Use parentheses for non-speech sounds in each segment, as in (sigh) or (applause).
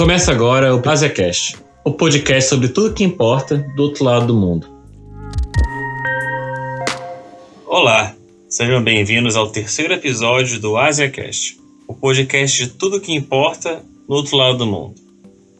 Começa agora o AsiaCast, o podcast sobre tudo que importa do outro lado do mundo. Olá, sejam bem-vindos ao terceiro episódio do AsiaCast, o podcast de tudo que importa no outro lado do mundo.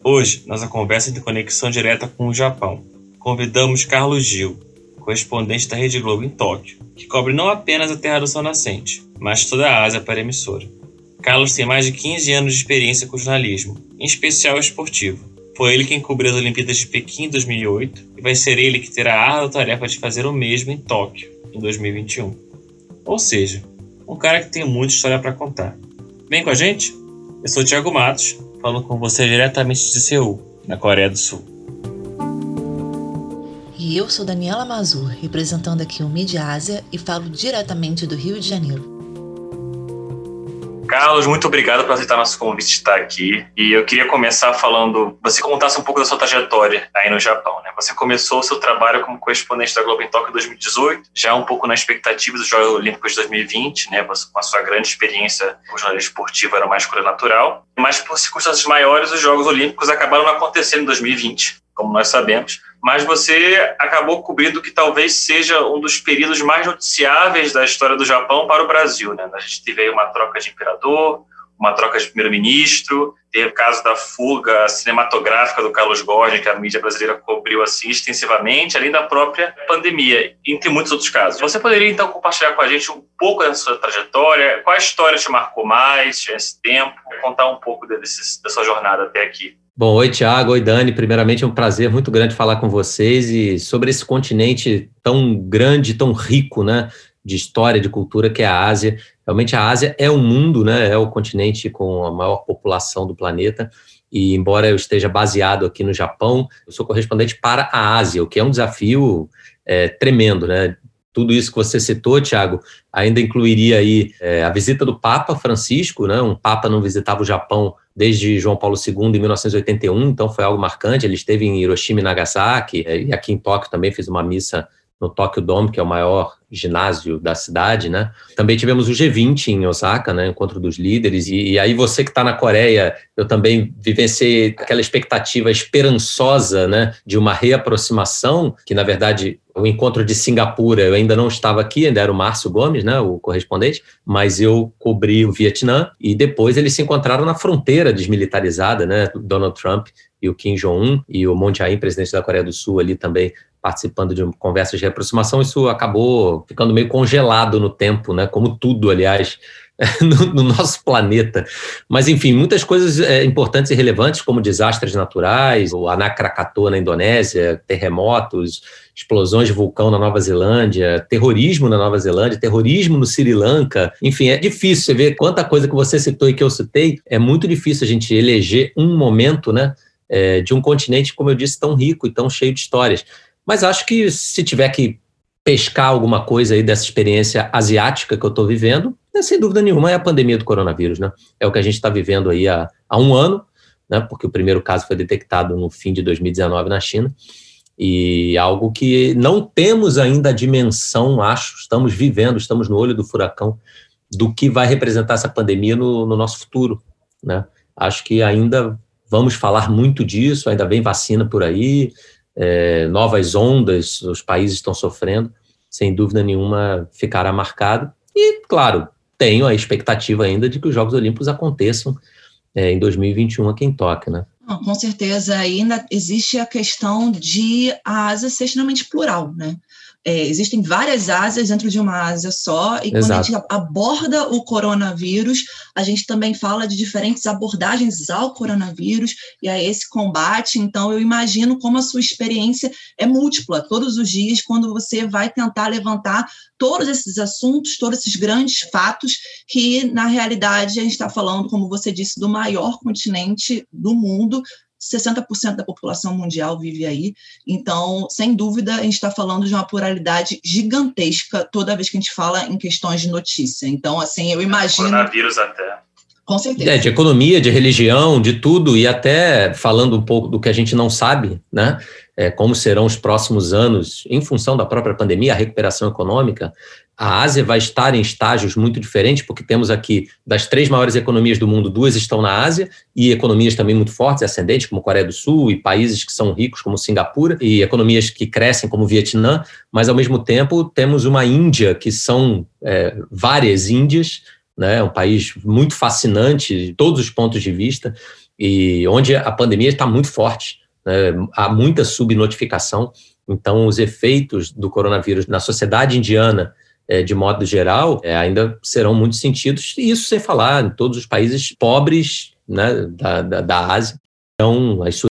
Hoje, nossa conversa de conexão direta com o Japão. Convidamos Carlos Gil, correspondente da Rede Globo em Tóquio, que cobre não apenas a Terra do Sol Nascente, mas toda a Ásia para a emissora. Carlos tem mais de 15 anos de experiência com jornalismo, em especial esportivo. Foi ele quem cobriu as Olimpíadas de Pequim em 2008 e vai ser ele que terá a árdua tarefa de fazer o mesmo em Tóquio, em 2021. Ou seja, um cara que tem muita história para contar. Vem com a gente? Eu sou o Thiago Matos, falando com você diretamente de Seul, na Coreia do Sul. E eu sou Daniela Mazur, representando aqui o Mídia Ásia e falo diretamente do Rio de Janeiro. Carlos, muito obrigado por aceitar nosso convite de estar aqui. E eu queria começar falando, você contasse um pouco da sua trajetória aí no Japão, né? Você começou o seu trabalho como correspondente da Globo em Tóquio em 2018, já um pouco na expectativa dos Jogos Olímpicos de 2020, né? Com a sua grande experiência com jornalismo esportivo era mais coisa natural. Mas por circunstâncias maiores, os Jogos Olímpicos acabaram acontecendo em 2020, como nós sabemos mas você acabou cobrindo que talvez seja um dos períodos mais noticiáveis da história do Japão para o Brasil. Né? A gente teve aí uma troca de imperador, uma troca de primeiro-ministro, teve o caso da fuga cinematográfica do Carlos Gordon, que a mídia brasileira cobriu assim extensivamente, além da própria pandemia, entre muitos outros casos. Você poderia, então, compartilhar com a gente um pouco da sua trajetória? Qual história te marcou mais nesse tempo? Contar um pouco desse, da sua jornada até aqui. Bom, oi Tiago, oi Dani. Primeiramente é um prazer muito grande falar com vocês e sobre esse continente tão grande, tão rico, né, de história, de cultura que é a Ásia. Realmente a Ásia é um mundo, né, é o continente com a maior população do planeta. E embora eu esteja baseado aqui no Japão, eu sou correspondente para a Ásia, o que é um desafio é, tremendo, né? Tudo isso que você citou, Tiago, ainda incluiria aí é, a visita do Papa Francisco, né? Um Papa não visitava o Japão desde João Paulo II em 1981, então foi algo marcante. Ele esteve em Hiroshima e Nagasaki, é, e aqui em Tóquio também fez uma missa no Tokyo Dome, que é o maior ginásio da cidade, né? Também tivemos o G20 em Osaka, né? Encontro dos líderes. E, e aí você que está na Coreia, eu também vivenciei aquela expectativa esperançosa, né? De uma reaproximação, que na verdade o encontro de Singapura, eu ainda não estava aqui, ainda era o Márcio Gomes, né, o correspondente, mas eu cobri o Vietnã e depois eles se encontraram na fronteira desmilitarizada, né, Donald Trump e o Kim Jong-un e o Moon Jae-in, presidente da Coreia do Sul, ali também participando de conversas de reaproximação, isso acabou ficando meio congelado no tempo, né? Como tudo, aliás, (laughs) no, no, nosso planeta. Mas, enfim, muitas coisas é, importantes e relevantes, como desastres naturais, o Anak Krakatoa na Indonésia, terremotos, explosões de vulcão na Nova Zelândia, terrorismo na Nova Zelândia, terrorismo no Sri Lanka. Enfim, é difícil você ver quanta coisa que você citou e que eu citei. É muito difícil a gente eleger um momento, né? É, de um continente, como eu disse, tão rico e tão cheio de histórias. Mas acho que se tiver que pescar alguma coisa aí dessa experiência asiática que eu estou vivendo, é, sem dúvida nenhuma é a pandemia do coronavírus, né? É o que a gente está vivendo aí há, há um ano, né? Porque o primeiro caso foi detectado no fim de 2019 na China e algo que não temos ainda a dimensão, acho, estamos vivendo, estamos no olho do furacão do que vai representar essa pandemia no, no nosso futuro, né? Acho que ainda vamos falar muito disso, ainda vem vacina por aí, é, novas ondas, os países estão sofrendo, sem dúvida nenhuma ficará marcado. E, claro, tenho a expectativa ainda de que os Jogos Olímpicos aconteçam é, em 2021 aqui em Tóquio, né? Com certeza, ainda existe a questão de a Ásia ser extremamente plural, né? É, existem várias Ásias dentro de uma Ásia só, e Exato. quando a gente aborda o coronavírus, a gente também fala de diferentes abordagens ao coronavírus e a esse combate. Então, eu imagino como a sua experiência é múltipla todos os dias, quando você vai tentar levantar todos esses assuntos, todos esses grandes fatos, que na realidade a gente está falando, como você disse, do maior continente do mundo, 60% da população mundial vive aí. Então, sem dúvida, a gente está falando de uma pluralidade gigantesca toda vez que a gente fala em questões de notícia. Então, assim, eu imagino. Coronavírus até. Com certeza. É, de economia, de religião, de tudo, e até falando um pouco do que a gente não sabe, né? É, como serão os próximos anos em função da própria pandemia, a recuperação econômica. A Ásia vai estar em estágios muito diferentes, porque temos aqui, das três maiores economias do mundo, duas estão na Ásia, e economias também muito fortes ascendentes, como Coreia do Sul, e países que são ricos, como Singapura, e economias que crescem, como Vietnã, mas, ao mesmo tempo, temos uma Índia, que são é, várias Índias, né, um país muito fascinante de todos os pontos de vista, e onde a pandemia está muito forte, né, há muita subnotificação, então os efeitos do coronavírus na sociedade indiana é, de modo geral, é, ainda serão muito sentidos, e isso sem falar em todos os países pobres né, da, da, da Ásia. Então, as suas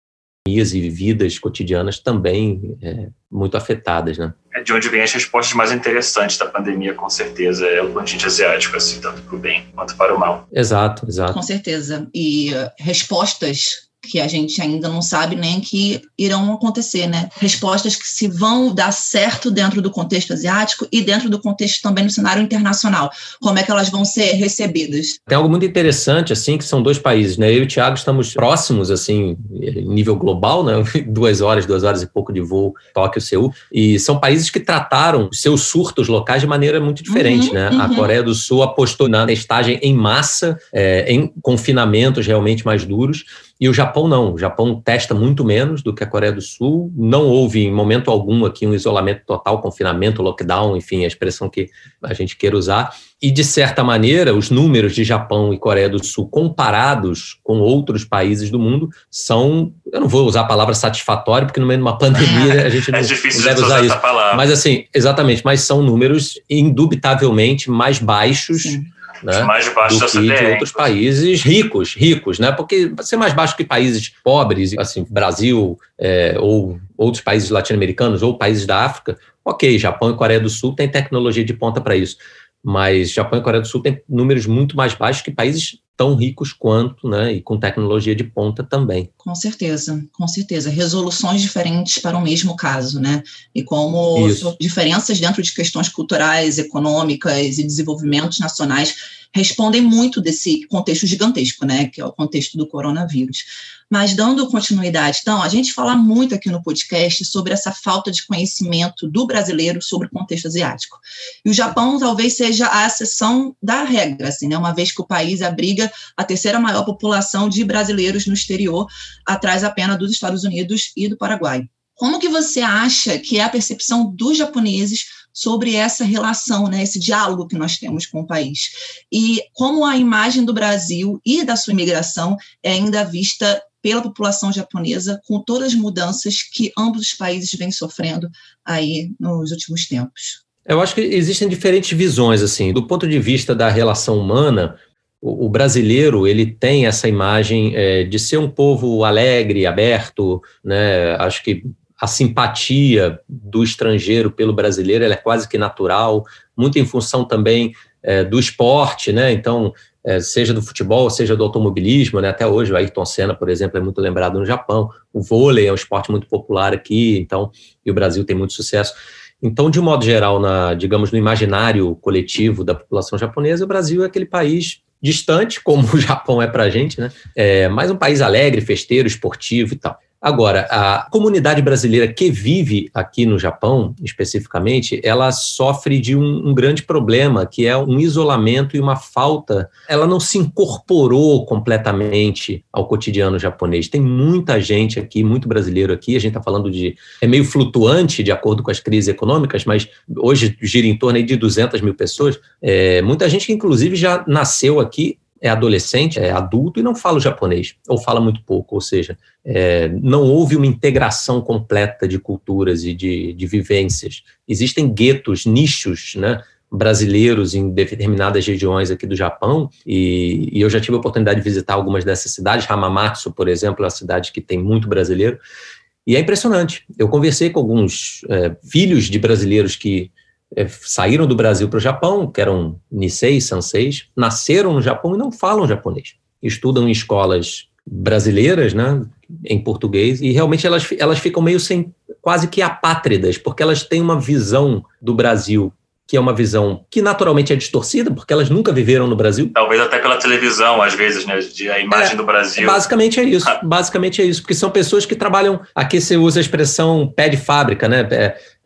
economias e vidas cotidianas também é, muito afetadas, né? É de onde vem as respostas mais interessantes da pandemia, com certeza, é o continente asiático, assim, tanto para o bem quanto para o mal. Exato, exato. Com certeza. E uh, respostas que a gente ainda não sabe nem que irão acontecer, né? Respostas que se vão dar certo dentro do contexto asiático e dentro do contexto também no cenário internacional. Como é que elas vão ser recebidas? Tem algo muito interessante, assim, que são dois países, né? Eu e o Thiago estamos próximos, assim, em nível global, né? (laughs) Duas horas, duas horas e pouco de voo, Tóquio, Seul. E são países que trataram seus surtos locais de maneira muito diferente, uhum, né? Uhum. A Coreia do Sul apostou na testagem em massa, é, em confinamentos realmente mais duros, e o Japão não. O Japão testa muito menos do que a Coreia do Sul. Não houve, em momento algum, aqui um isolamento total, confinamento, lockdown, enfim, a expressão que a gente queira usar. E, de certa maneira, os números de Japão e Coreia do Sul comparados com outros países do mundo são, eu não vou usar a palavra satisfatório, porque no meio de uma pandemia (laughs) a gente é não, difícil não deve usar isso. Mas, assim, exatamente, mas são números indubitavelmente mais baixos. Sim né, mais baixo do que de outros países ricos, ricos, né? Porque ser mais baixo que países pobres, assim, Brasil é, ou outros países latino-americanos ou países da África, ok, Japão e Coreia do Sul têm tecnologia de ponta para isso, mas Japão e Coreia do Sul têm números muito mais baixos que países tão ricos quanto, né, e com tecnologia de ponta também. Com certeza, com certeza. Resoluções diferentes para o mesmo caso, né? E como Isso. diferenças dentro de questões culturais, econômicas e desenvolvimentos nacionais respondem muito desse contexto gigantesco, né, que é o contexto do coronavírus. Mas dando continuidade, então, a gente fala muito aqui no podcast sobre essa falta de conhecimento do brasileiro sobre o contexto asiático. E o Japão talvez seja a exceção da regra, assim, né, uma vez que o país abriga a terceira maior população de brasileiros no exterior, atrás apenas dos Estados Unidos e do Paraguai. Como que você acha que é a percepção dos japoneses sobre essa relação, né, esse diálogo que nós temos com o país? E como a imagem do Brasil e da sua imigração é ainda vista pela população japonesa com todas as mudanças que ambos os países vêm sofrendo aí nos últimos tempos? Eu acho que existem diferentes visões assim, do ponto de vista da relação humana, o, brasileiro ele tem essa imagem é, de ser um povo alegre, aberto, né? Acho que a simpatia do estrangeiro pelo brasileiro é quase que natural, muito em função também é, do esporte, né? Então, é, seja do futebol, seja do automobilismo, né? Até hoje o Ayrton Senna, por exemplo, é muito lembrado no Japão. O vôlei é um esporte muito popular aqui, então, e o Brasil tem muito sucesso. Então, de um modo geral, na, digamos, no imaginário coletivo da população japonesa, o Brasil é aquele país distante, como (laughs) o Japão é para a gente, né? É, mas um país alegre, festeiro, esportivo e tal. Agora, a comunidade brasileira que vive aqui no Japão, especificamente, ela sofre de um, um, grande problema, que é um isolamento e uma falta. Ela não se incorporou completamente ao cotidiano japonês. Tem muita gente aqui, muito brasileiro aqui, a gente está falando de. É meio flutuante de acordo com as crises econômicas, mas hoje gira em torno de 200 mil pessoas. É, muita gente que, inclusive, já nasceu aqui é adolescente, é adulto e não fala o japonês, ou fala muito pouco, ou seja, é, não houve uma integração completa de culturas e de, de vivências. Existem guetos, nichos, né, brasileiros em determinadas regiões aqui do Japão, e, e, eu já tive a oportunidade de visitar algumas dessas cidades, Hamamatsu, por exemplo, é uma cidade que tem muito brasileiro, e é impressionante. Eu conversei com alguns é, filhos de brasileiros que saíram do Brasil para o Japão, que eram Nisei, Sanseis, nasceram no Japão e não falam japonês. Estudam em escolas brasileiras, né, em português, e realmente elas, elas ficam meio sem, quase que apátridas, porque elas têm uma visão do Brasil que é uma visão que naturalmente é distorcida, porque elas nunca viveram no Brasil. Talvez até pela televisão, às vezes, né? De a imagem é, do Brasil. Basicamente é (laughs) isso. Basicamente é isso, porque são pessoas que trabalham. Aqui você usa a expressão pé de fábrica, né? É,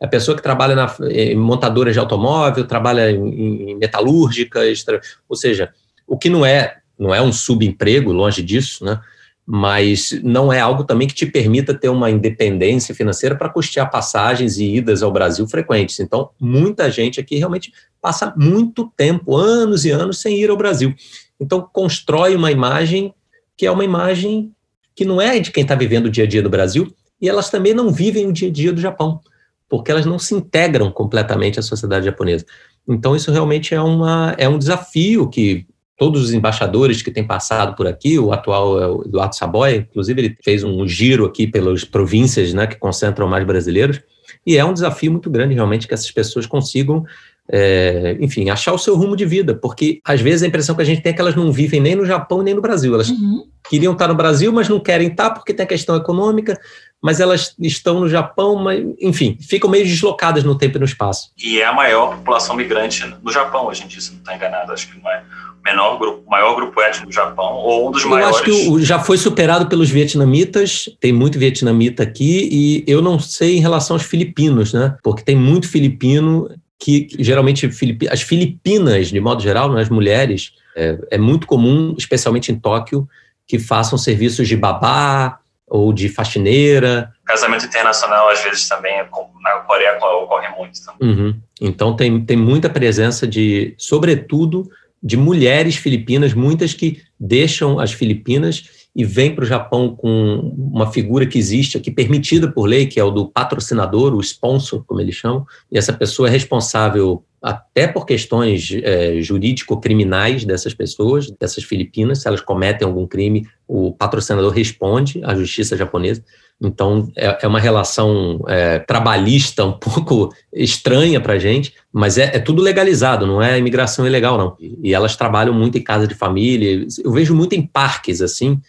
é a pessoa que trabalha na, em montadora de automóvel, trabalha em, em metalúrgica, extra, ou seja, o que não é não é um subemprego, longe disso, né? Mas não é algo também que te permita ter uma independência financeira para custear passagens e idas ao Brasil frequentes. Então, muita gente aqui realmente passa muito tempo, anos e anos, sem ir ao Brasil. Então, constrói uma imagem que é uma imagem que não é de quem está vivendo o dia a dia do Brasil, e elas também não vivem o dia a dia do Japão, porque elas não se integram completamente à sociedade japonesa. Então, isso realmente é, uma, é um desafio que todos os embaixadores que têm passado por aqui, o atual é o Eduardo Saboia, inclusive ele fez um giro aqui pelas províncias né, que concentram mais brasileiros, e é um desafio muito grande realmente que essas pessoas consigam, é, enfim, achar o seu rumo de vida, porque às vezes a impressão que a gente tem é que elas não vivem nem no Japão nem no Brasil, elas uhum. queriam estar no Brasil, mas não querem estar porque tem a questão econômica, mas elas estão no Japão, mas, enfim, ficam meio deslocadas no tempo e no espaço. E é a maior população migrante no Japão hoje em dia, se não está enganado, acho que não é menor grupo, maior grupo étnico do Japão, ou um dos eu maiores. Eu acho que já foi superado pelos vietnamitas, tem muito vietnamita aqui, e eu não sei em relação aos filipinos, né? Porque tem muito filipino que geralmente as Filipinas, de modo geral, né, as mulheres, é, é muito comum, especialmente em Tóquio, que façam serviços de babá ou de faxineira. Casamento internacional, às vezes, também, na Coreia ocorre muito. Uhum. Então, tem, tem muita presença de, sobretudo, de mulheres filipinas, muitas que deixam as Filipinas e vêm para o Japão com uma figura que existe aqui, permitida por lei, que é o do patrocinador, o sponsor, como eles chamam, e essa pessoa é responsável até por questões é, jurídico-criminais dessas pessoas, dessas filipinas, se elas cometem algum crime, o patrocinador responde à justiça japonesa. Então, é, é uma relação é, trabalhista um (laughs) pouco estranha para a gente, mas é, é, tudo legalizado, não é imigração ilegal, não. E elas trabalham muito em casa de família. Eu vejo muito em parques, assim,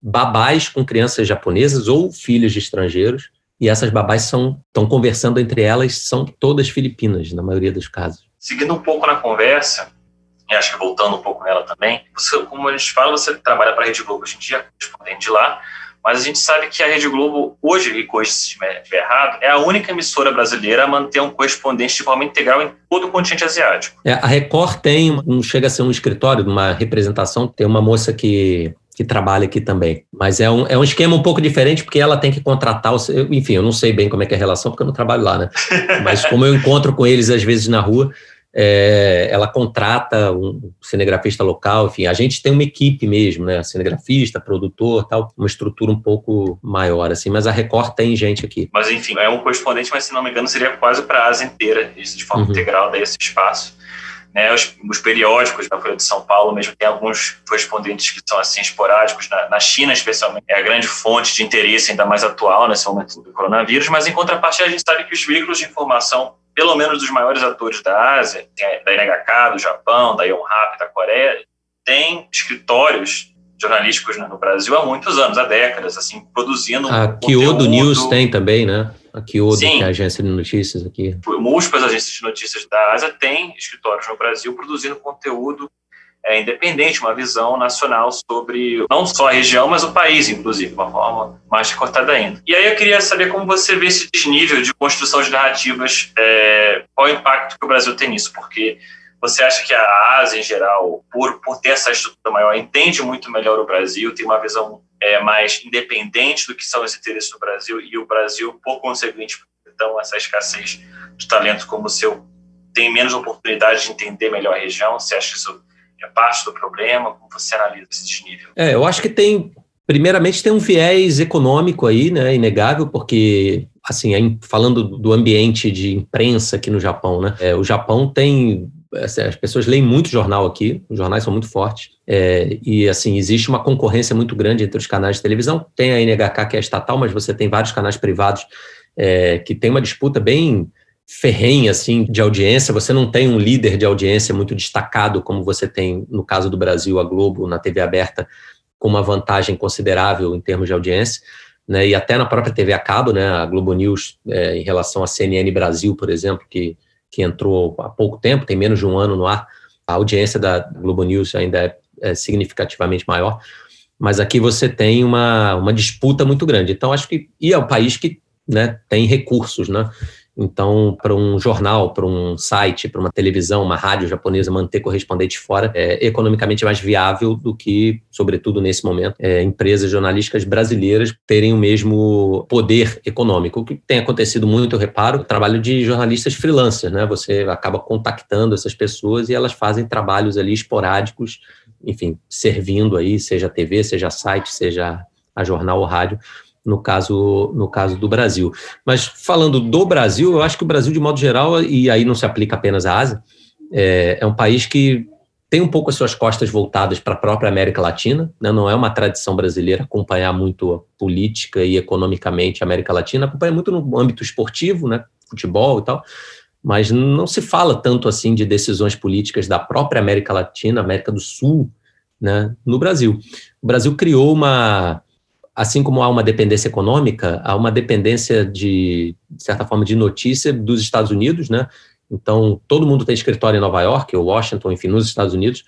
babás com crianças japonesas ou filhos de estrangeiros, e essas babás estão conversando entre elas, são todas filipinas, na maioria dos casos. Seguindo um pouco na conversa, e acho que voltando um pouco nela também, você, como a gente fala, você trabalha para a Rede Globo hoje em dia, correspondente de lá, mas a gente sabe que a Rede Globo, hoje, e corrija se estiver errado, é a única emissora brasileira a manter um correspondente de forma integral em todo o continente asiático. É, a Record tem, um, chega a ser um escritório, uma representação, tem uma moça que que trabalha aqui também. Mas é um, é um esquema um pouco diferente, porque ela tem que contratar, o, enfim, eu não sei bem como é que é a relação, porque eu não trabalho lá, né? (laughs) Mas como eu encontro com eles às vezes na rua, é, ela contrata um cinegrafista local, enfim, a gente tem uma equipe mesmo, né, cinegrafista, produtor, tal, uma estrutura um pouco maior, assim, mas a Record tem gente aqui. Mas enfim, é um correspondente, mas se não me engano seria quase para a Ásia inteira, isso de forma uhum. integral, daí esse espaço. Né, os, os, periódicos na Folha de São Paulo mesmo tem alguns correspondentes que são assim esporádicos, na, na, China especialmente, é a grande fonte de interesse ainda mais atual nesse momento do coronavírus, mas em contrapartida a gente sabe que os veículos de informação pelo menos dos maiores atores da Ásia, da NHK, do Japão, da Yonhap, da Coreia, tem escritórios jornalísticos no Brasil há muitos anos, há décadas, assim, produzindo A Kyodo News tem também, né? A Kyodo, Sim. que é a agência de notícias aqui. Múltiplas agências de notícias da Ásia têm escritórios no Brasil produzindo conteúdo é, independente, uma visão nacional sobre não só a região, mas o país, inclusive, de uma forma mais recortada ainda. E aí eu queria saber como você vê esse desnível de construção de narrativas, é, qual o impacto que o Brasil tem nisso, porque você acha que a Ásia, em geral, por, por ter essa estrutura maior, entende muito melhor o Brasil, tem uma visão é, mais independente do que são os interesses do Brasil, e o Brasil, por conseguinte, então, essa escassez de talento como o seu, tem menos oportunidade de entender melhor a região? Você acha que isso é parte do problema? Como você analisa esse desnível? É, eu acho que tem, primeiramente, tem um viés econômico aí, né, inegável, porque, assim, falando do ambiente de imprensa aqui no Japão, né, é, o Japão tem assim, as pessoas leem muito jornal aqui, os jornais são muito fortes, é, e assim, existe uma concorrência muito grande entre os canais de televisão. Tem a NHK, que é estatal, mas você tem vários canais privados é, que tem uma disputa bem ferrenha assim de audiência, você não tem um líder de audiência muito destacado como você tem no caso do Brasil, a Globo na TV aberta com uma vantagem considerável em termos de audiência, né? E até na própria TV a cabo, né? A Globo News é, em relação à CNN Brasil, por exemplo, que que entrou há pouco tempo, tem menos de um ano no ar. A audiência da Globo News ainda é, é significativamente maior, mas aqui você tem uma, uma disputa muito grande. Então, acho que. E é um país que né, tem recursos, né? Então, para um jornal, para um site, para uma televisão, uma rádio japonesa manter correspondente fora é economicamente mais viável do que, sobretudo nesse momento, é, empresas jornalísticas brasileiras terem o mesmo poder econômico. O que tem acontecido muito, eu reparo, o trabalho de jornalistas freelancers, né? Você acaba contactando essas pessoas e elas fazem trabalhos ali esporádicos, enfim, servindo aí, seja TV, seja site, seja a jornal ou rádio, no caso, no caso do Brasil. Mas falando do Brasil, eu acho que o Brasil, de modo geral, e aí não se aplica apenas à Ásia, é, é um país que tem um pouco as suas costas voltadas para a própria América Latina, né? não é uma tradição brasileira acompanhar muito a política e economicamente a América Latina, acompanha muito no âmbito esportivo, né? futebol e tal, mas não se fala tanto assim de decisões políticas da própria América Latina, América do Sul, né? no Brasil. O Brasil criou uma assim como há uma dependência econômica, há uma dependência de, de certa forma, de notícia dos Estados Unidos, né? Então, todo mundo tem escritório em Nova York, ou Washington, enfim, nos Estados Unidos,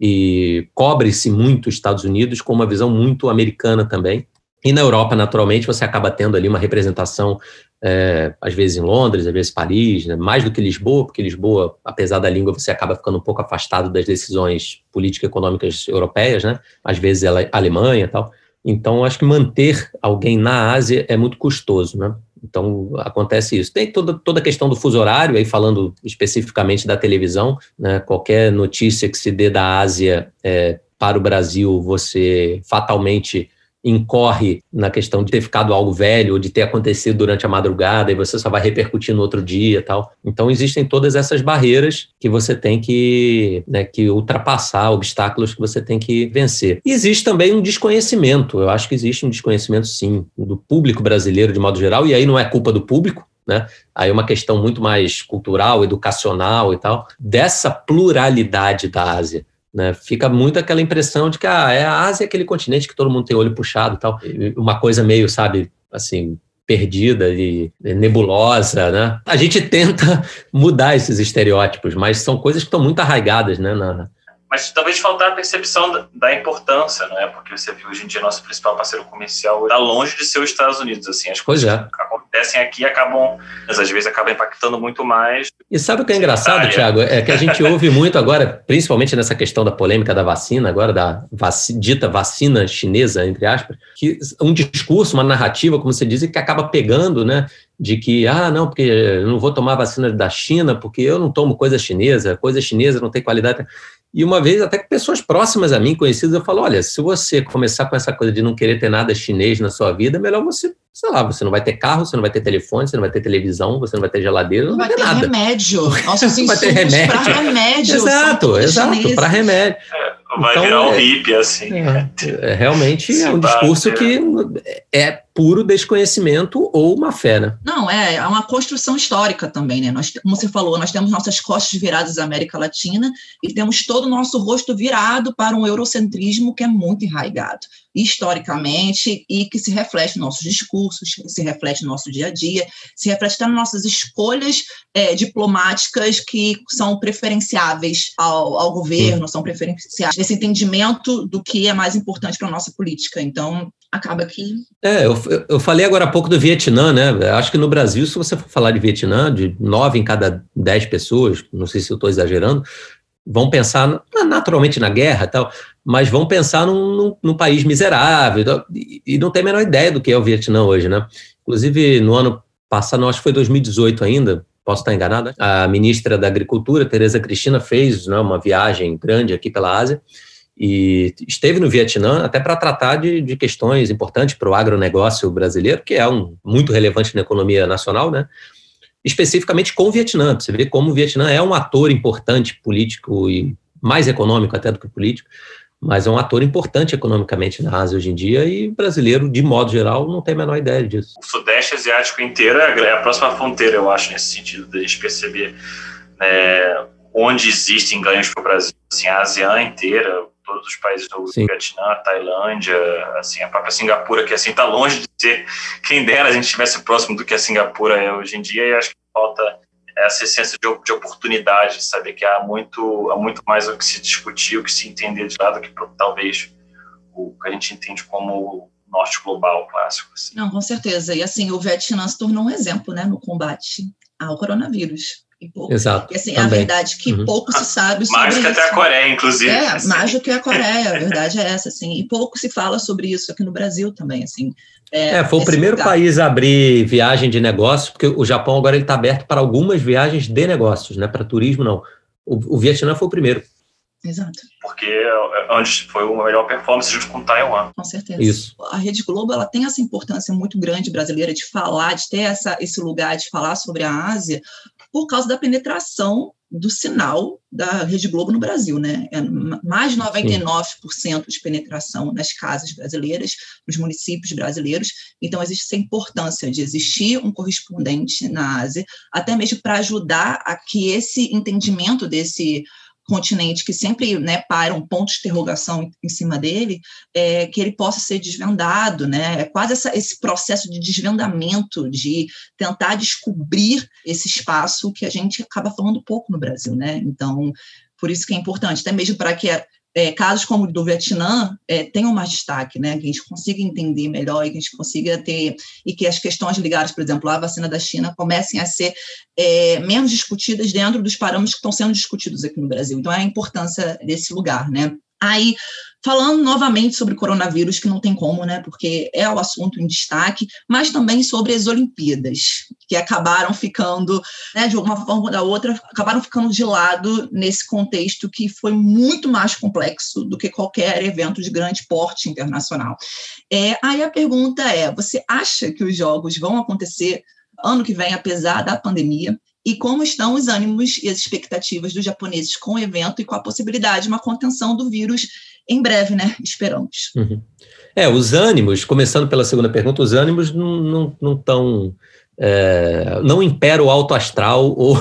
e cobre-se muito os Estados Unidos com uma visão muito americana também. E na Europa, naturalmente, você acaba tendo ali uma representação, é, às vezes em Londres, às vezes em Paris, né? mais do que Lisboa, porque Lisboa, apesar da língua, você acaba ficando um pouco afastado das decisões político-econômicas europeias, né? às vezes ela é Alemanha e tal. Então, acho que manter alguém na Ásia é muito custoso, né? Então, acontece isso. Tem toda, toda a questão do fuso horário, aí falando especificamente da televisão, né? qualquer notícia que se dê da Ásia é, para o Brasil, você fatalmente incorre na questão de ter ficado algo velho ou de ter acontecido durante a madrugada e você só vai repercutir no outro dia tal. Então existem todas essas barreiras que você tem que, né, que ultrapassar, obstáculos que você tem que vencer. E existe também um desconhecimento, eu acho que existe um desconhecimento sim, do público brasileiro de modo geral, e aí não é culpa do público, né? Aí é uma questão muito mais cultural, educacional e tal, dessa pluralidade da Ásia. Né? Fica muito aquela impressão de que ah, é a Ásia é aquele continente que todo mundo tem olho puxado tal. Uma coisa meio, sabe, assim, perdida e nebulosa, né? A gente tenta (laughs) mudar esses estereótipos, mas são coisas que estão muito arraigadas, né, na, mas talvez faltar a percepção da, da, importância, não é? Porque você viu hoje em dia nosso principal parceiro comercial está longe de ser os Estados Unidos, assim, as coisas é. que acontecem aqui acabam, às vezes acabam impactando muito mais. E sabe o que é engraçado, Tiago? É que a gente ouve muito agora, principalmente nessa questão da polêmica da vacina, agora da vac, dita vacina chinesa, entre aspas, que um discurso, uma narrativa, como você diz, que acaba pegando, né? de que, ah, não, porque eu não vou tomar vacina da China, porque eu não tomo coisa chinesa, coisa chinesa não tem qualidade. E uma vez, até com pessoas próximas a mim, conhecidas, eu falo: olha, se você começar com essa coisa de não querer ter nada chinês na sua vida, é melhor você, sei lá, você não vai ter carro, você não vai ter telefone, você não vai ter televisão, você não vai ter geladeira, não, não vai, ter, ter nada. remédio. (laughs) Nossos vai ter remédio. para remédio. Exato, exato, para remédio. É, vai então, virar um é, hippie, assim. É, é realmente é um discurso que é puro desconhecimento ou má fé, né? Não, é, é uma construção histórica também, né? Nós, como você falou, nós temos nossas costas viradas à América Latina e temos todo o nosso rosto virado para um eurocentrismo que é muito enraigado historicamente e que se reflete nos nossos discursos, se reflete no nosso dia a dia, se reflete nas nossas escolhas é, diplomáticas que são preferenciáveis ao, ao governo, são preferenciais nesse entendimento do que é mais importante para a nossa política. Então, acaba que. É, eu, eu falei agora há pouco do Vietnã, né? Acho que no Brasil, se você for falar de Vietnã, de nove em cada dez pessoas, não sei se eu estou exagerando, vão pensar naturalmente na guerra tal, mas vão pensar num, num, num país miserável e, não tem a menor ideia do que é o Vietnã hoje, né? Inclusive, no ano passado, acho que foi 2018 ainda, posso estar enganada, a ministra da Agricultura, Tereza Cristina, fez né, uma viagem grande aqui pela Ásia e esteve no Vietnã até para tratar de, de, questões importantes para o agronegócio brasileiro, que é um, muito relevante na economia nacional, né? especificamente com o Vietnã. Você vê como o Vietnã é um ator importante político e mais econômico até do que político, mas é um ator importante economicamente na Ásia hoje em dia e brasileiro, de modo geral, não tem a menor ideia disso. O Sudeste Asiático inteiro é a próxima fronteira, eu acho, nesse sentido, de a gente perceber né, onde existem ganhos para o Brasil. Assim, a ASEAN inteira, todos os países do Sim. Vietnã, Tailândia, assim, a própria Singapura, que assim está longe de ser, quem dera a gente estivesse próximo do que a Singapura é hoje em dia, e acho que falta essa essência de, de oportunidade, saber que há muito, há muito mais o que se discutir, o que se entender de lado que talvez o que a gente entende como norte global clássico. Assim. Não, com certeza. E assim, o Vietnã se tornou um exemplo né, no combate ao coronavírus. E pouco, Exato. E assim, a verdade é que uhum. pouco se sabe sobre mais isso. Mais que até a Coreia, inclusive. É, assim. mais do que a Coreia, a verdade é essa, assim. E pouco se fala sobre isso aqui no Brasil também, assim. É, é foi o primeiro lugar. país a abrir viagem de negócios, porque o Japão agora está aberto para algumas viagens de negócios, né? Para turismo, não. O, o Vietnã foi o primeiro. Exato. Porque antes foi uma melhor performance junto com Taiwan. Com certeza. Isso. A Rede Globo ela tem essa importância muito grande brasileira de falar, de ter essa, esse lugar de falar sobre a Ásia, por causa da penetração do sinal da Rede Globo no Brasil, né? É mais de 99% Sim. de penetração nas casas brasileiras, nos municípios brasileiros. Então, existe essa importância de existir um correspondente na Ásia, até mesmo para ajudar a que esse entendimento desse continente que sempre né, para um ponto de interrogação em cima dele, é, que ele possa ser desvendado, né? É quase essa, esse processo de desvendamento, de tentar descobrir esse espaço que a gente acaba falando pouco no Brasil, né? Então, por isso que é importante, até mesmo para que é, casos como o do Vietnã é, tenham mais destaque, né? Que a gente consiga entender melhor e que a gente consiga ter e que as questões ligadas, por exemplo, à vacina da China comecem a ser é, menos discutidas dentro dos parâmetros que estão sendo discutidos aqui no Brasil. Então, é a importância desse lugar, né? Aí, falando novamente sobre coronavírus, que não tem como, né, porque é o assunto em destaque, mas também sobre as Olimpíadas, que acabaram ficando, né, de uma forma ou da outra, acabaram ficando de lado nesse contexto que foi muito mais complexo do que qualquer evento de grande porte internacional. É, aí a pergunta é: você acha que os Jogos vão acontecer ano que vem, apesar da pandemia? e como estão os ânimos e as expectativas dos japoneses com o evento e com a possibilidade de uma contenção do vírus em breve, né? Esperamos. Uhum. É, os ânimos, começando pela segunda pergunta, os ânimos não estão. É, não impera o alto astral ou,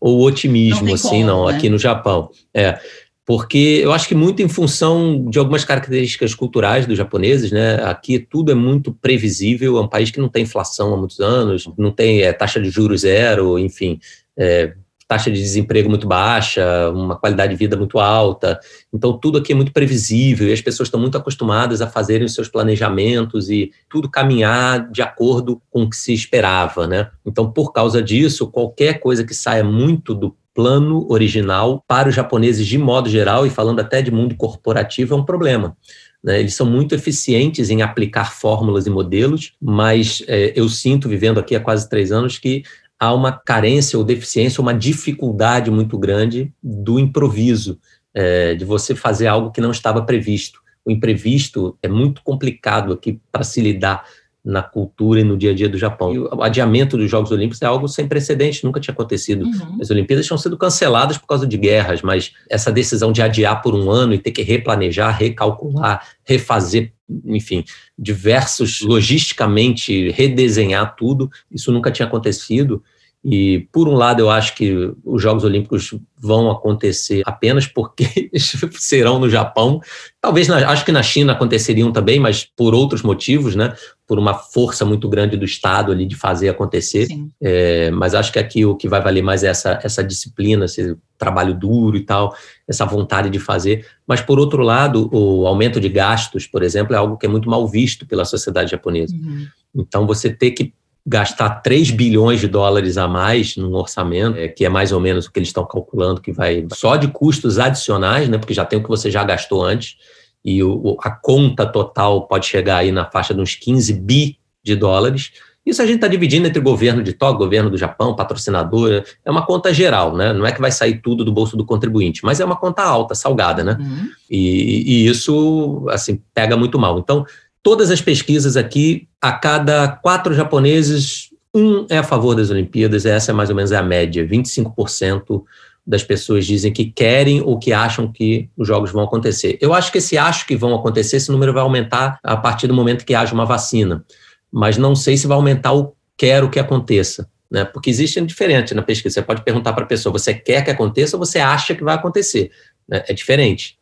o otimismo, assim, como, não, né? aqui no Japão. É, porque eu acho que muito em função de algumas características culturais dos japoneses, né? Aqui tudo é muito previsível, é um país que não tem inflação há muitos anos, não tem é, taxa de juros zero, enfim, é, taxa de desemprego muito baixa, uma qualidade de vida muito alta. Então tudo aqui é muito previsível e as pessoas estão muito acostumadas a fazerem os seus planejamentos e tudo caminhar de acordo com o que se esperava, né? Então por causa disso, qualquer coisa que saia muito do plano original para os japoneses de modo geral, e falando até de mundo corporativo, é um problema. Né? Eles são muito eficientes em aplicar fórmulas e modelos, mas é, eu sinto, vivendo aqui há quase três anos, que há uma carência ou deficiência, uma dificuldade muito grande do improviso, é, de você fazer algo que não estava previsto. O imprevisto é muito complicado aqui para se lidar na cultura e no dia a dia do Japão. E o adiamento dos Jogos Olímpicos é algo sem precedente, nunca tinha acontecido. Uhum. As Olimpíadas tinham sido canceladas por causa de guerras, mas essa decisão de adiar por um ano e ter que replanejar, recalcular, refazer, enfim, diversos, logisticamente, redesenhar tudo, isso nunca tinha acontecido. E, por um lado, eu acho que os Jogos Olímpicos vão acontecer apenas porque (laughs) serão no Japão. Talvez, na, acho que na China aconteceriam também, mas por outros motivos, né? Por uma força muito grande do Estado ali de fazer acontecer. É, mas acho que aqui o que vai valer mais é essa, essa disciplina, esse trabalho duro e tal, essa vontade de fazer. Mas, por outro lado, o aumento de gastos, por exemplo, é algo que é muito mal visto pela sociedade japonesa. Uhum. Então, você ter que gastar 3 bilhões de dólares a mais no orçamento, é, que é mais ou menos o que eles estão calculando que vai só de custos adicionais, né, porque já tem o que você já gastou antes, e o, a conta total pode chegar aí na faixa de uns 15 bi de dólares. Isso a gente está dividindo entre o governo de Tóquio, governo do Japão, patrocinador, é uma conta geral, né? Não é que vai sair tudo do bolso do contribuinte, mas é uma conta alta, salgada, né? Uhum. E, e, isso, assim, pega muito mal. Então, Todas as pesquisas aqui, a cada quatro japoneses, um é a favor das Olimpíadas, essa é mais ou menos a média. 25% das pessoas dizem que querem ou que acham que os jogos vão acontecer. Eu acho que esse acho que vão acontecer, esse número vai aumentar a partir do momento que haja uma vacina. Mas não sei se vai aumentar o quero que aconteça. Né? Porque existe diferente na pesquisa. Você pode perguntar para a pessoa: você quer que aconteça ou você acha que vai acontecer? É diferente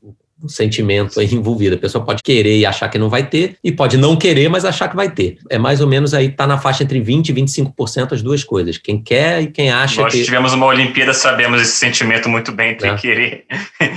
sentimento aí envolvido. A pessoa pode querer e achar que não vai ter, e pode não querer, mas achar que vai ter. É mais ou menos aí, está na faixa entre 20% e 25% as duas coisas. Quem quer e quem acha Nós que... Nós tivemos uma Olimpíada, sabemos esse sentimento muito bem entre é. querer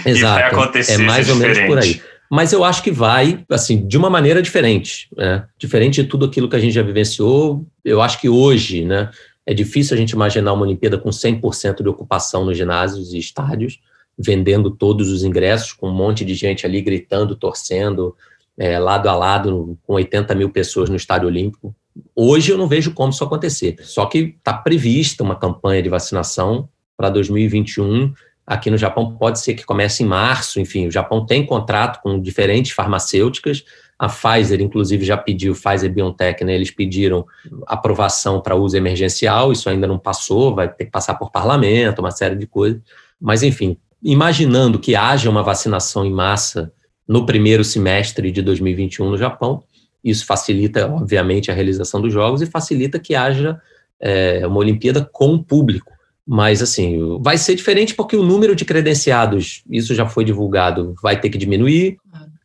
Exato. (laughs) e vai acontecer. É mais ou menos por aí. Mas eu acho que vai, assim, de uma maneira diferente. Né? Diferente de tudo aquilo que a gente já vivenciou. Eu acho que hoje, né, é difícil a gente imaginar uma Olimpíada com 100% de ocupação nos ginásios e estádios vendendo todos os ingressos, com um monte de gente ali gritando, torcendo, é, lado a lado, com 80 mil pessoas no Estádio Olímpico. Hoje eu não vejo como isso acontecer. Só que está prevista uma campanha de vacinação para 2021. Aqui no Japão pode ser que comece em março. Enfim, o Japão tem contrato com diferentes farmacêuticas. A Pfizer, inclusive, já pediu, Pfizer BioNTech, né, eles pediram aprovação para uso emergencial. Isso ainda não passou, vai ter que passar por parlamento, uma série de coisas. Mas, enfim, imaginando que haja uma vacinação em massa no primeiro semestre de 2021 no Japão, isso facilita, obviamente, a realização dos Jogos e facilita que haja é, uma Olimpíada com público. Mas, assim, vai ser diferente porque o número de credenciados, isso já foi divulgado, vai ter que diminuir.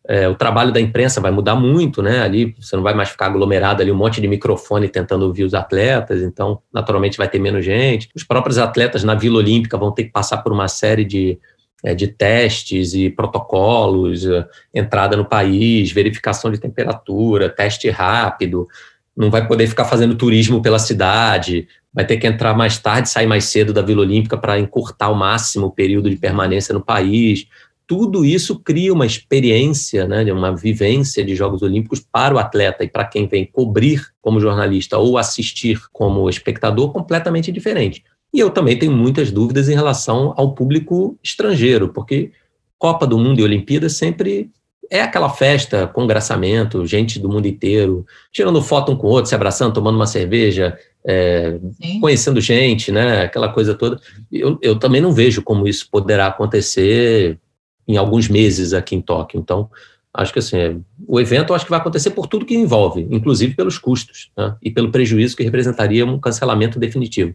É, o trabalho da imprensa vai mudar muito, né? Ali você não vai mais ficar aglomerado ali um monte de microfone tentando ouvir os atletas, então naturalmente vai ter menos gente. Os próprios atletas na Vila Olímpica vão ter que passar por uma série de, é, de testes e protocolos, é, entrada no país, verificação de temperatura, teste rápido. Não vai poder ficar fazendo turismo pela cidade, vai ter que entrar mais tarde, sair mais cedo da Vila Olímpica para encurtar ao máximo o período de permanência no país tudo isso cria uma experiência, né, uma vivência de Jogos Olímpicos para o atleta e para quem vem cobrir como jornalista ou assistir como espectador completamente diferente. E eu também tenho muitas dúvidas em relação ao público estrangeiro, porque Copa do Mundo e Olimpíada sempre é aquela festa, congraçamento, gente do mundo inteiro, tirando foto um com o outro, se abraçando, tomando uma cerveja, é, conhecendo gente, né? Aquela coisa toda. Eu, eu também não vejo como isso poderá acontecer em alguns meses aqui em Tóquio. Então, acho que assim, o evento acho que vai acontecer por tudo que envolve, inclusive pelos custos né, e pelo prejuízo que representaria um cancelamento definitivo.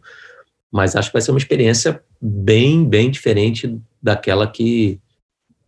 Mas acho que vai ser uma experiência bem, bem diferente daquela que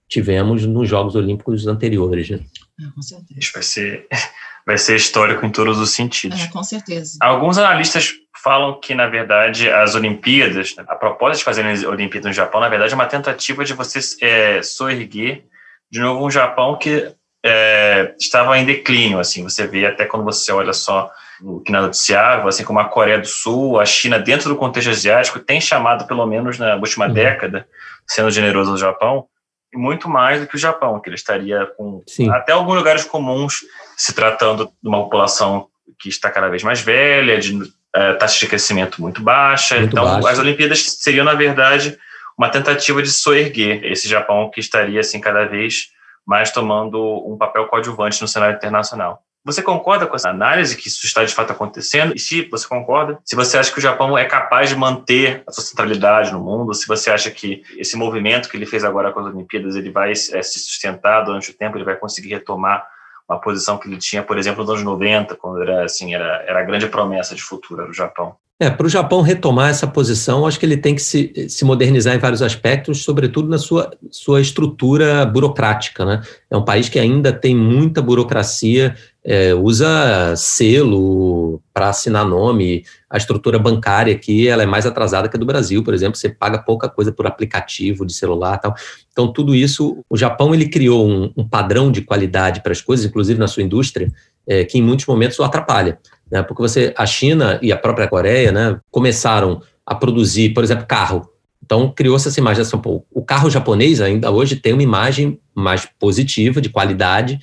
tivemos nos Jogos Olímpicos anteriores. Né? É, com certeza. Vai ser, (laughs) vai ser histórico em todos os sentidos. É, com certeza. Alguns analistas falam que, na verdade, as Olimpíadas, a proposta de fazer as Olimpíadas no Japão, na verdade, é uma tentativa de você é, soerguer de novo um Japão que é, estava em declínio, assim, você vê até quando você olha só o que na noticiável, assim como a Coreia do Sul, a China, dentro do contexto asiático, tem chamado, pelo menos na última uhum. década, sendo generoso ao Japão, muito mais do que o Japão, que ele estaria com Sim. até alguns lugares comuns, se tratando de uma população que está cada vez mais velha, de é, taxa de crescimento muito baixa. Muito então, baixa. as Olimpíadas seriam, na verdade, uma tentativa de soerguer esse Japão que estaria, assim, cada vez mais tomando um papel coadjuvante no cenário internacional. Você concorda com essa análise que isso está de fato acontecendo? E se você concorda, se você acha que o Japão é capaz de manter a sua centralidade no mundo, se você acha que esse movimento que ele fez agora com as Olimpíadas ele vai é, se sustentar durante o tempo, ele vai conseguir retomar uma posição que ele tinha, por exemplo, nos anos 90, quando era assim, era, era a grande promessa de futuro do Japão. É, para o Japão retomar essa posição, acho que ele tem que se, se modernizar em vários aspectos, sobretudo na sua, sua estrutura burocrática. Né? É um país que ainda tem muita burocracia, é, usa selo para assinar nome. A estrutura bancária aqui ela é mais atrasada que a do Brasil, por exemplo. Você paga pouca coisa por aplicativo de celular tal. Então, tudo isso, o Japão ele criou um, um padrão de qualidade para as coisas, inclusive na sua indústria, é, que em muitos momentos o atrapalha né? Porque você, a China e a própria Coreia, né, começaram a produzir, por exemplo, carro. Então criou-se essa imagem assim, pô, o carro japonês ainda hoje tem uma imagem mais positiva de qualidade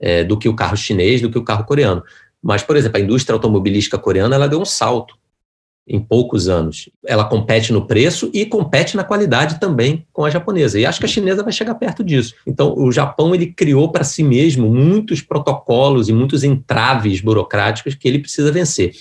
é, do que o carro chinês, do que o carro coreano. Mas, por exemplo, a indústria automobilística coreana ela deu um salto em poucos anos. Ela compete no preço e compete na qualidade também com a japonesa. E acho que a chinesa vai chegar perto disso. Então, o Japão ele criou para si mesmo muitos protocolos e muitos entraves burocráticos que ele precisa vencer.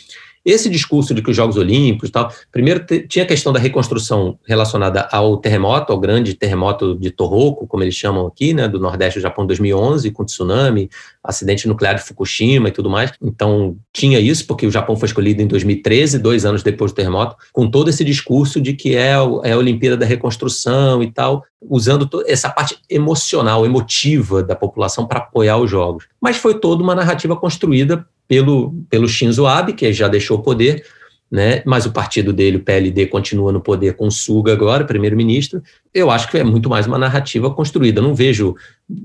Esse discurso de que os Jogos Olímpicos tal, primeiro tinha a questão da reconstrução relacionada ao terremoto, ao grande terremoto de Tohoku, como eles chamam aqui, né, do Nordeste do Japão, 2011, com tsunami, acidente nuclear de Fukushima e tudo mais. Então tinha isso porque o Japão foi escolhido em 2013, dois anos depois do terremoto, com todo esse discurso de que é, é a Olimpíada da reconstrução e tal. usando essa parte emocional, emotiva da população para apoiar os jogos. Mas foi toda uma narrativa construída pelo, pelo Shinzo Abe, que já deixou o poder, né? mas o partido dele, o PLD, continua no poder com o Suga agora, primeiro-ministro. Eu acho que é muito mais uma narrativa construída. Eu não vejo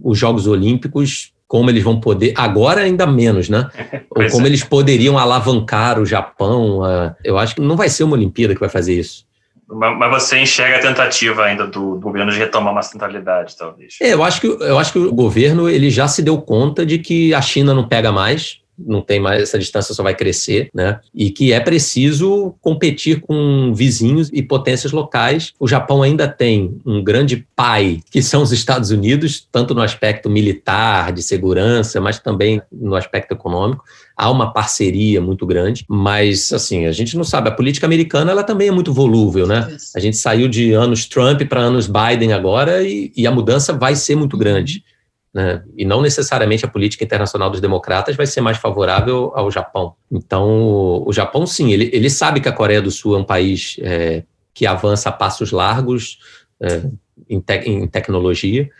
os Jogos Olímpicos como eles vão poder, agora ainda menos, né? (laughs) Ou como é. eles poderiam alavancar o Japão. eu acho que não vai ser uma Olimpíada que vai fazer isso. Mas você enxerga a tentativa ainda do, do, governo de retomar uma centralidade, talvez? É, eu acho que eu acho que o governo ele já se deu conta de que a China não pega mais, não tem mais essa distância só vai crescer, né? E que é preciso competir com vizinhos e potências locais. O Japão ainda tem um grande pai, que são os Estados Unidos, tanto no aspecto militar, de segurança, mas também no aspecto econômico. Há uma parceria muito grande, mas assim, a gente não sabe, a política americana ela também é muito volúvel, né? A gente saiu de anos Trump para anos Biden agora e, e a mudança vai ser muito grande né? e não necessariamente a política internacional dos democratas vai ser mais favorável ao Japão. Então, o Japão, sim, ele, ele sabe que a Coreia do Sul é um país é, que avança a passos largos é, em, te, em tecnologia,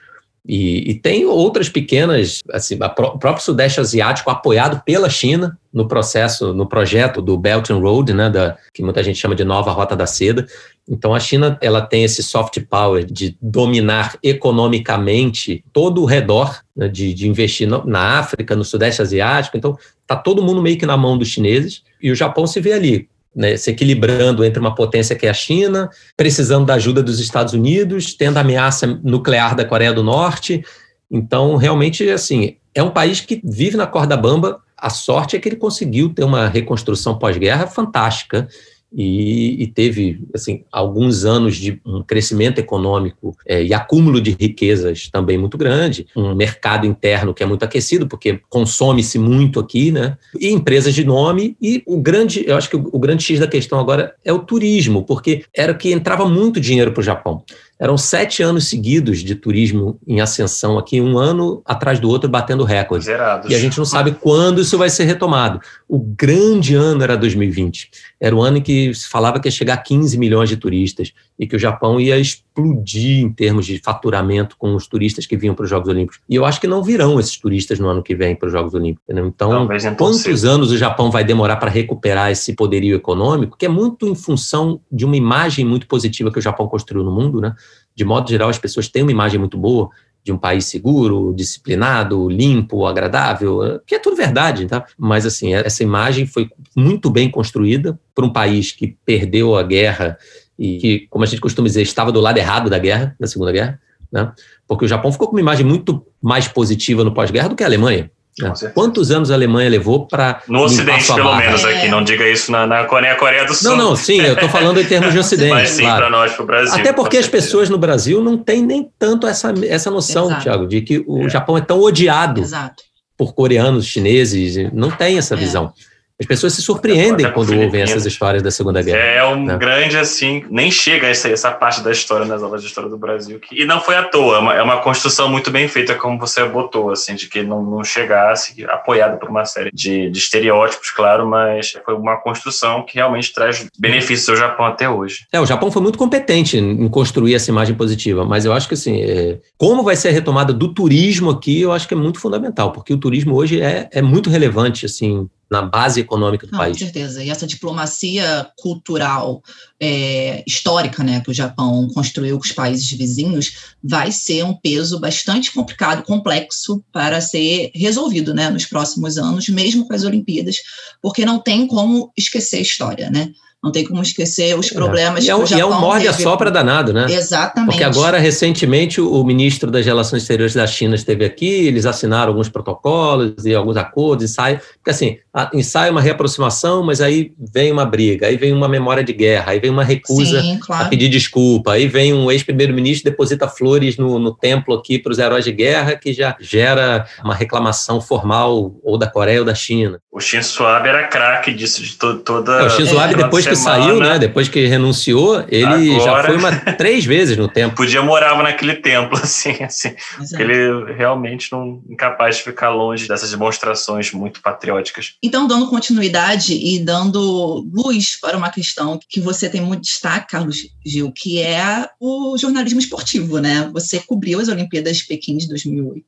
e, e, tem outras pequenas, assim, o próprio Sudeste Asiático apoiado pela China no processo, no projeto do Belt and Road, né, da, que muita gente chama de nova rota da seda. Então a China ela tem esse soft power de dominar economicamente todo o redor, né, de, de investir na África, no Sudeste Asiático. Então está todo mundo meio que na mão dos chineses e o Japão se vê ali né, se equilibrando entre uma potência que é a China, precisando da ajuda dos Estados Unidos, tendo a ameaça nuclear da Coreia do Norte. Então, realmente, assim, é um país que vive na corda bamba. A sorte é que ele conseguiu ter uma reconstrução pós-guerra fantástica e, e, teve assim alguns anos de um crescimento econômico é, e acúmulo de riquezas também muito grande, um mercado interno que é muito aquecido porque consome-se muito aqui, né? E empresas de nome e o grande, eu acho que o, o grande x da questão agora é o turismo, porque era que entrava muito dinheiro para o Japão. Eram sete anos seguidos de turismo em ascensão aqui, um ano atrás do outro, batendo recorde. Zerados. E a gente não sabe quando isso vai ser retomado. O grande ano era 2020. Era o ano em que se falava que ia chegar a 15 milhões de turistas e que o Japão ia explodir em termos de faturamento com os turistas que vinham para os Jogos Olímpicos. E eu acho que não virão esses turistas no ano que vem para os Jogos Olímpicos. Então, quantos anos o Japão vai demorar para recuperar esse poderio econômico, que é muito em função de uma imagem muito positiva que o Japão construiu no mundo, né? De modo geral, as pessoas têm uma imagem muito boa de um país seguro, disciplinado, limpo, agradável, que é tudo verdade, tá? Mas assim, essa imagem foi muito bem construída por um país que perdeu a guerra e que, como a gente costuma dizer, estava do lado errado da guerra, da Segunda Guerra, né? Porque o Japão ficou com uma imagem muito mais positiva no pós-guerra do que a Alemanha. Né? Quantos anos a Alemanha levou para. No Ocidente, pelo menos, aqui. Não diga isso na, na Coreia, Coreia do Sul. Não, não, sim, eu estou falando em termos de (laughs) Ocidente. Mas sim, claro. para nós, para o Brasil. Até porque as pessoas no Brasil não têm nem tanto essa, essa noção, Exato. Tiago, de que o é. Japão é tão odiado Exato. por coreanos, chineses, não tem essa é. visão. As pessoas se surpreendem quando ouvem essas histórias da Segunda Guerra. É um né? grande, assim, nem chega essa, essa parte da história nas aulas de história do Brasil. Que, e não foi à toa, é uma, é uma, construção muito bem feita, como você botou, assim, de que não, não chegasse, apoiado por uma série de, de estereótipos, claro, mas foi uma construção que realmente traz benefícios ao Japão até hoje. É, o Japão foi muito competente em construir essa imagem positiva, mas eu acho que, assim, é, como vai ser a retomada do turismo aqui, eu acho que é muito fundamental, porque o turismo hoje é, é muito relevante, assim, na base econômica do Não, país. Com certeza. E essa diplomacia cultural é, histórica né, que o Japão construiu com os países vizinhos vai ser um peso bastante complicado, complexo para ser resolvido né, nos próximos anos, mesmo com as Olimpíadas, porque não tem como esquecer a história, né? Não tem como esquecer os é. problemas é. e é, que o Japão E é um morde a sopra danado, né? Exatamente. Porque agora, recentemente, o ministro das Relações Exteriores da China esteve aqui, eles assinaram alguns protocolos e alguns acordos, ensaio. Porque, assim, ensaio uma reaproximação, mas aí vem uma briga, aí vem uma memória de guerra, aí vem uma recusa Sim, claro. a pedir desculpa, aí vem um ex-primeiro-ministro deposita flores no, no templo aqui para os heróis de guerra, que já gera uma reclamação formal ou da Coreia ou da China. O Shinzo Abe era craque disso, de to toda. É, o Shinzo Abe, depois saiu, né? Depois que renunciou, ele agora, já foi uma, (laughs) três vezes no tempo. Podia morava naquele templo, (laughs) assim, assim. Ele realmente não incapaz de ficar longe dessas demonstrações muito patrióticas. Então, dando continuidade e dando luz para uma questão que você tem muito destaque, Carlos Gil, que é o jornalismo esportivo, né? Você cobriu as Olimpíadas de Pequim de 2008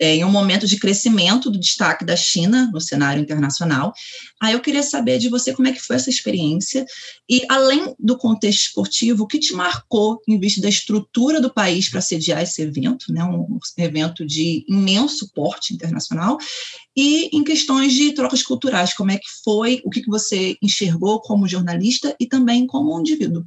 é, em um momento de crescimento do destaque da China no cenário internacional. Aí eu queria saber de você como é que foi essa experiência e, além do contexto esportivo, o que te marcou em vista da estrutura do país para sediar esse evento, né? um evento de imenso porte internacional, e em questões de trocas culturais, como é que foi, o que, que você enxergou como jornalista e também como indivíduo.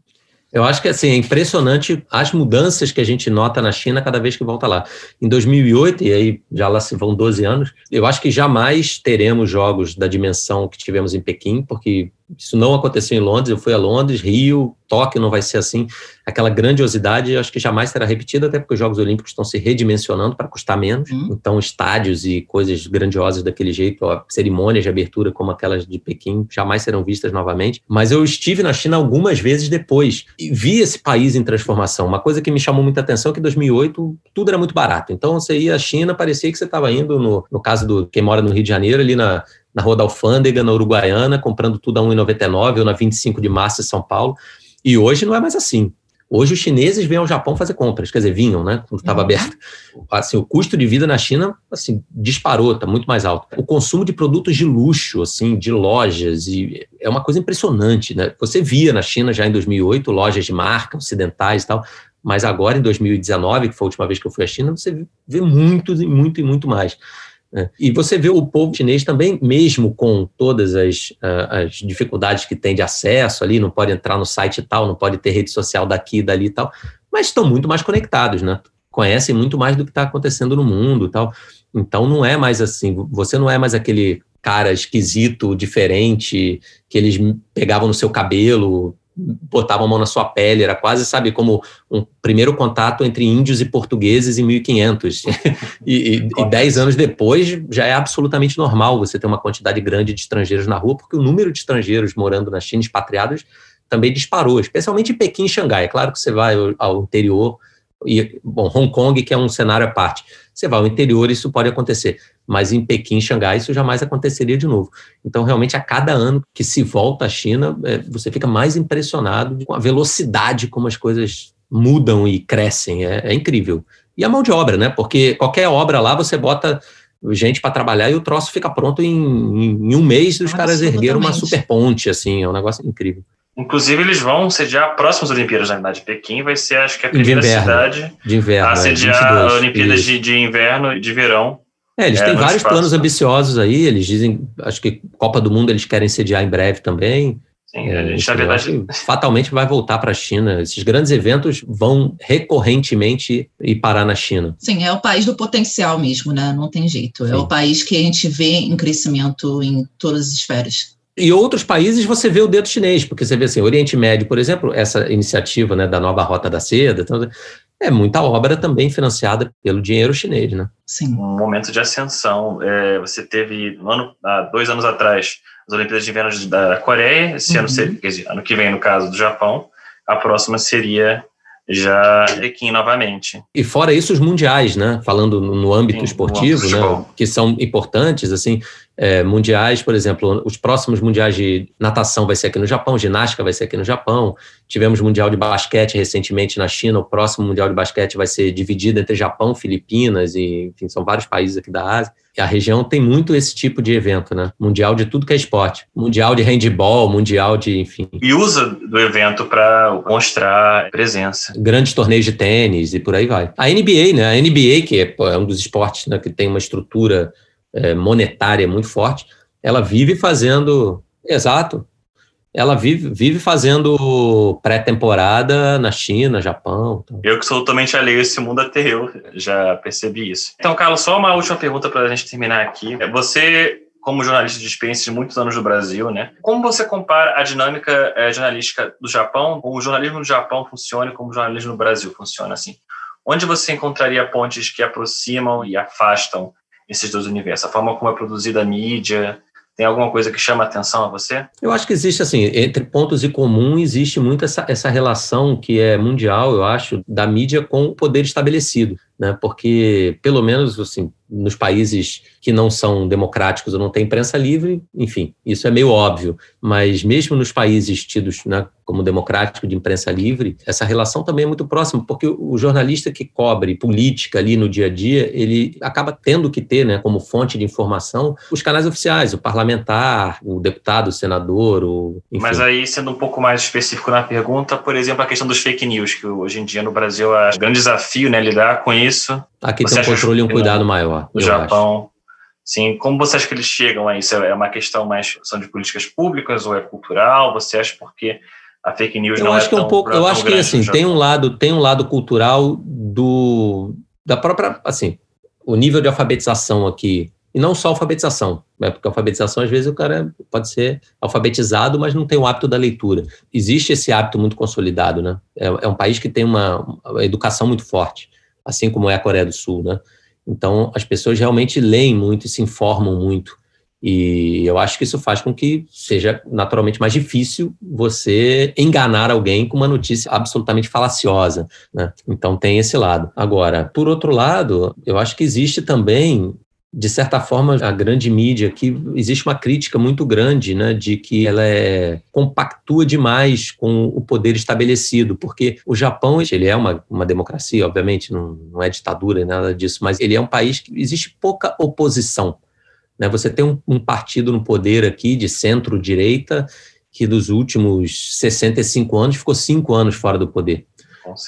Eu acho que assim, é impressionante as mudanças que a gente nota na China cada vez que volta lá. Em 2008, e aí já lá se vão 12 anos, eu acho que jamais teremos jogos da dimensão que tivemos em Pequim, porque isso não aconteceu em Londres, eu fui a Londres, Rio, Tóquio não vai ser assim. Aquela grandiosidade acho que jamais será repetida, até porque os Jogos Olímpicos estão se redimensionando para custar menos. Uhum. Então, estádios e coisas grandiosas daquele jeito, ó, cerimônias de abertura como aquelas de Pequim, jamais serão vistas novamente. Mas eu estive na China algumas vezes depois e vi esse país em transformação. Uma coisa que me chamou muita atenção é que em 2008 tudo era muito barato. Então, você ia à China, parecia que você estava indo, no, no caso do quem mora no Rio de Janeiro, ali na na Rua da Alfândega, na Uruguaiana, comprando tudo a 1,99 ou na 25 de março em São Paulo. E hoje não é mais assim. Hoje os chineses vêm ao Japão fazer compras, quer dizer, vinham, né, quando estava uhum. aberto. Assim, o custo de vida na China, assim, disparou, está muito mais alto. O consumo de produtos de luxo, assim, de lojas, e é uma coisa impressionante, né? Você via na China já em 2008 lojas de marca, ocidentais e tal, mas agora em 2019, que foi a última vez que eu fui à China, você vê muito, muito e muito mais. Né? E você vê o povo chinês também, mesmo com todas as, as dificuldades que tem de acesso ali, não pode entrar no site tal, não pode ter rede social daqui dali e tal, mas estão muito mais conectados, né? Conhecem muito mais do que está acontecendo no mundo tal. Então não é mais assim, você não é mais aquele cara esquisito, diferente, que eles pegavam no seu cabelo, botavam a mão na sua pele, era quase, sabe, como um primeiro contato entre índios e portugueses em 1500. (laughs) e, e, e dez anos depois já é absolutamente normal você ter uma quantidade grande de estrangeiros na rua, porque o número de estrangeiros morando na China, expatriados, também disparou, especialmente em Pequim e Xangai. É claro que você vai ao interior, e, bom, Hong Kong, que é um cenário à parte. Você vai ao interior, isso pode acontecer, mas em Pequim, Xangai, isso jamais aconteceria de novo. Então, realmente, a cada ano que se volta à China, é, você fica mais impressionado com a velocidade como as coisas mudam e crescem. É, é incrível. E a mão de obra, né? Porque qualquer obra lá, você bota gente para trabalhar e o troço fica pronto em, em um mês os caras ergueram uma super ponte, assim, é um negócio incrível. Inclusive, eles vão sediar próximas Olimpíadas, na verdade. Pequim vai ser, acho que, a primeira de inverno, cidade de inverno, a é, sediar é, Olimpíadas de, de, inverno e de verão. É, eles é, têm vários espaço, planos ambiciosos aí. Eles dizem, acho que Copa do Mundo eles querem sediar em breve também. Sim, a gente, na verdade. Fatalmente vai voltar para a China. Esses grandes eventos vão recorrentemente ir parar na China. Sim, é o país do potencial mesmo, né? Não tem jeito. É Sim. É o país que a gente vê em crescimento em todas as esferas. E outros países você vê o dedo chinês, porque você vê assim, Oriente Médio, por exemplo, essa iniciativa né, da nova Rota da Seda, então, é muita obra também financiada pelo dinheiro chinês, né? Sim. Um momento de ascensão. É, você teve, ano, há dois anos atrás, as Olimpíadas de Inverno da Coreia, esse uhum. ano, quer dizer, ano que vem, no caso do Japão, a próxima seria já Pequim novamente. E fora isso, os mundiais, né? Falando no âmbito Sim, esportivo, né? Que são importantes, assim, é, mundiais, por exemplo, os próximos mundiais de natação vai ser aqui no Japão, ginástica vai ser aqui no Japão. Tivemos mundial de basquete recentemente na China. O próximo mundial de basquete vai ser dividido entre Japão, Filipinas e, enfim, são vários países aqui da Ásia. E a região tem muito esse tipo de evento, né? Mundial de tudo que é esporte. Mundial de handball, mundial de, enfim. E usa do evento para mostrar presença. Grandes torneios de tênis e por aí vai. A NBA, né? A NBA, que é, é um dos esportes né, que tem uma estrutura é, monetária muito forte, ela vive fazendo. Exato. Ela vive, vive fazendo pré-temporada na China, Japão. Então. Eu que sou totalmente alheio esse mundo até eu já percebi isso. Então, Carlos, só uma última pergunta para a gente terminar aqui. Você, como jornalista de experiência de muitos anos no Brasil, né? Como você compara a dinâmica é, jornalística do Japão, como o jornalismo no Japão funciona e como o jornalismo no Brasil funciona assim? Onde você encontraria pontes que aproximam e afastam esses dois universos? A forma como é produzida a mídia, Tem alguma coisa que chama atenção a você? Eu acho que existe, assim, entre pontos em comum, existe muito essa, essa relação que é mundial, eu acho, da mídia com o poder estabelecido né? Porque pelo menos assim, nos países que não são democráticos ou não tem imprensa livre, enfim, isso é meio óbvio. Mas mesmo nos países tidos né, como democrático de imprensa livre, essa relação também é muito próxima, porque o jornalista que cobre política ali no dia a dia, ele acaba tendo que ter, né, como fonte de informação, os canais oficiais, o parlamentar, o deputado, o senador, o, enfim. Mas aí, sendo um pouco mais específico na pergunta, por exemplo, a questão dos fake news, que hoje em dia no Brasil é um grande desafio, né, lidar com isso. Aqui Você tem um controle e um cuidado maior. No Japão, acho. sim. Como você acha que eles chegam a isso? É uma questão mais são de políticas públicas ou é cultural? Você acha porque a fake news eu não acho é que é um pouco, eu acho que assim tem um lado tem um lado cultural do da própria assim o nível de alfabetização aqui e não só alfabetização, né? porque alfabetização, às vezes, o cara pode ser alfabetizado, mas não tem o hábito da leitura. Existe esse hábito muito consolidado, né? É, é um país que tem uma, uma, educação muito forte assim como é a Coreia do Sul, né? Então, as pessoas realmente leem muito e se informam muito. E eu acho que isso faz com que seja naturalmente mais difícil você enganar alguém com uma notícia absolutamente falaciosa. Né? Então tem esse lado. Agora, por outro lado, eu acho que existe também de certa forma, a grande mídia aqui, existe uma crítica muito grande, né, de que ela é, compactua demais com o poder estabelecido, porque o Japão, ele é uma, uma democracia, obviamente, não, não é ditadura, nada disso, mas ele é um país que existe pouca oposição. Né? Você tem um, um partido no poder aqui de centro-direita que dos últimos 65 anos ficou cinco anos fora do poder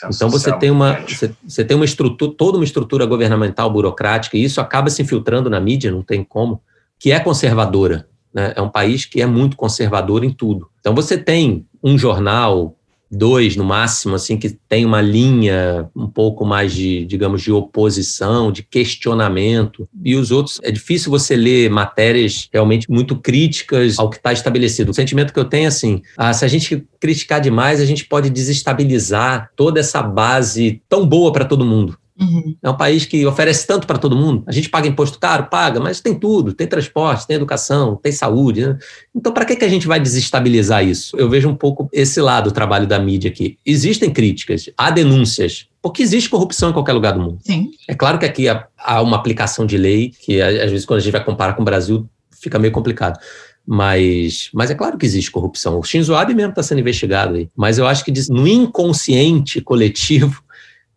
então você tem uma você, você, tem uma estrutura, toda uma estrutura governamental burocrática e isso acaba se infiltrando na mídia, não tem como, que é conservadora. Né? É um país que é muito conservador em tudo. Então você tem um jornal dois no máximo, assim, que tem uma linha um pouco mais de, digamos, de oposição, de questionamento. E os outros, é difícil você ler matérias realmente muito críticas ao que está estabelecido. O sentimento que eu tenho é assim: ah, se a gente criticar demais, a gente pode desestabilizar toda essa base tão boa para todo mundo. Uhum. É um país que oferece tanto para todo mundo. A gente paga imposto caro? Paga, mas tem tudo: tem transporte, tem educação, tem saúde. Né? Então, para que, que a gente vai desestabilizar isso? Eu vejo um pouco esse lado do trabalho da mídia aqui. Existem críticas, há denúncias, porque existe corrupção em qualquer lugar do mundo. Sim. É claro que aqui há, uma aplicação de lei que, às vezes, quando a gente vai comparar com o Brasil, fica meio complicado. Mas, mas é claro que existe corrupção. O Shinzo Abe mesmo está sendo investigado aí. Mas eu acho que no inconsciente coletivo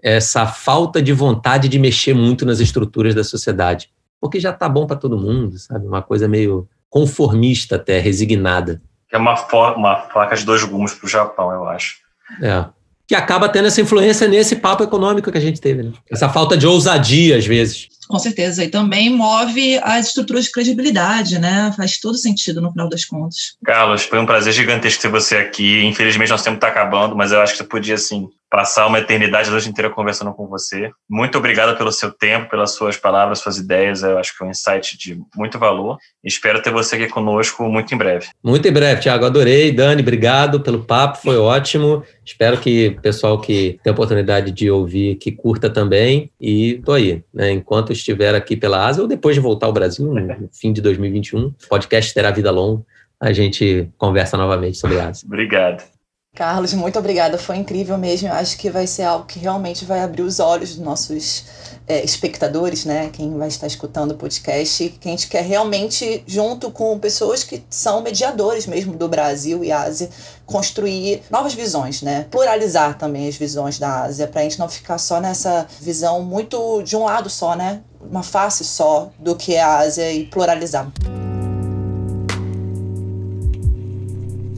essa falta de vontade de mexer muito nas estruturas da sociedade. Porque já está bom para todo mundo, sabe? Uma coisa meio conformista até, resignada. É uma, uma faca de dois gumes para o Japão, eu acho. É. Que acaba tendo essa influência nesse papo econômico que a gente teve, né? Essa falta de ousadia, às vezes. Com certeza. E também move as estruturas de credibilidade, né? Faz todo sentido no final das contas. Carlos, foi um prazer gigantesco ter você aqui. Infelizmente, nosso tempo está acabando, mas eu acho que você podia, assim, passar uma eternidade a noite inteira conversando com você. Muito obrigado pelo seu tempo, pelas suas palavras, suas ideias. Eu acho que é um insight de muito valor. Espero ter você aqui conosco muito em breve. Muito em breve, Tiago. Adorei. Dani, obrigado pelo papo, foi ótimo. Espero que o pessoal que tem a oportunidade de ouvir, que curta também. E tô aí, né? Enquanto estiver aqui pela Ásia ou depois de voltar ao Brasil, no (laughs) fim de 2021, o podcast terá vida longa. A gente conversa novamente sobre a Ásia. Obrigado. Carlos, muito obrigada. Foi incrível mesmo. Acho que vai ser algo que realmente vai abrir os olhos dos nossos é, espectadores, né? Quem vai estar escutando o podcast, que a gente quer realmente, junto com pessoas que são mediadores mesmo do Brasil e Ásia, construir novas visões, né? Pluralizar também as visões da Ásia, para a gente não ficar só nessa visão muito de um lado só, né? Uma face só do que é a Ásia e pluralizar.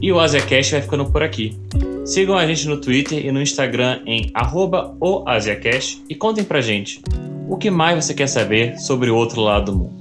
E o AsiaCast vai ficando por aqui. Sigam a gente no Twitter e no Instagram em @oasiacast e contem pra gente o que mais você quer saber sobre o outro lado do mundo.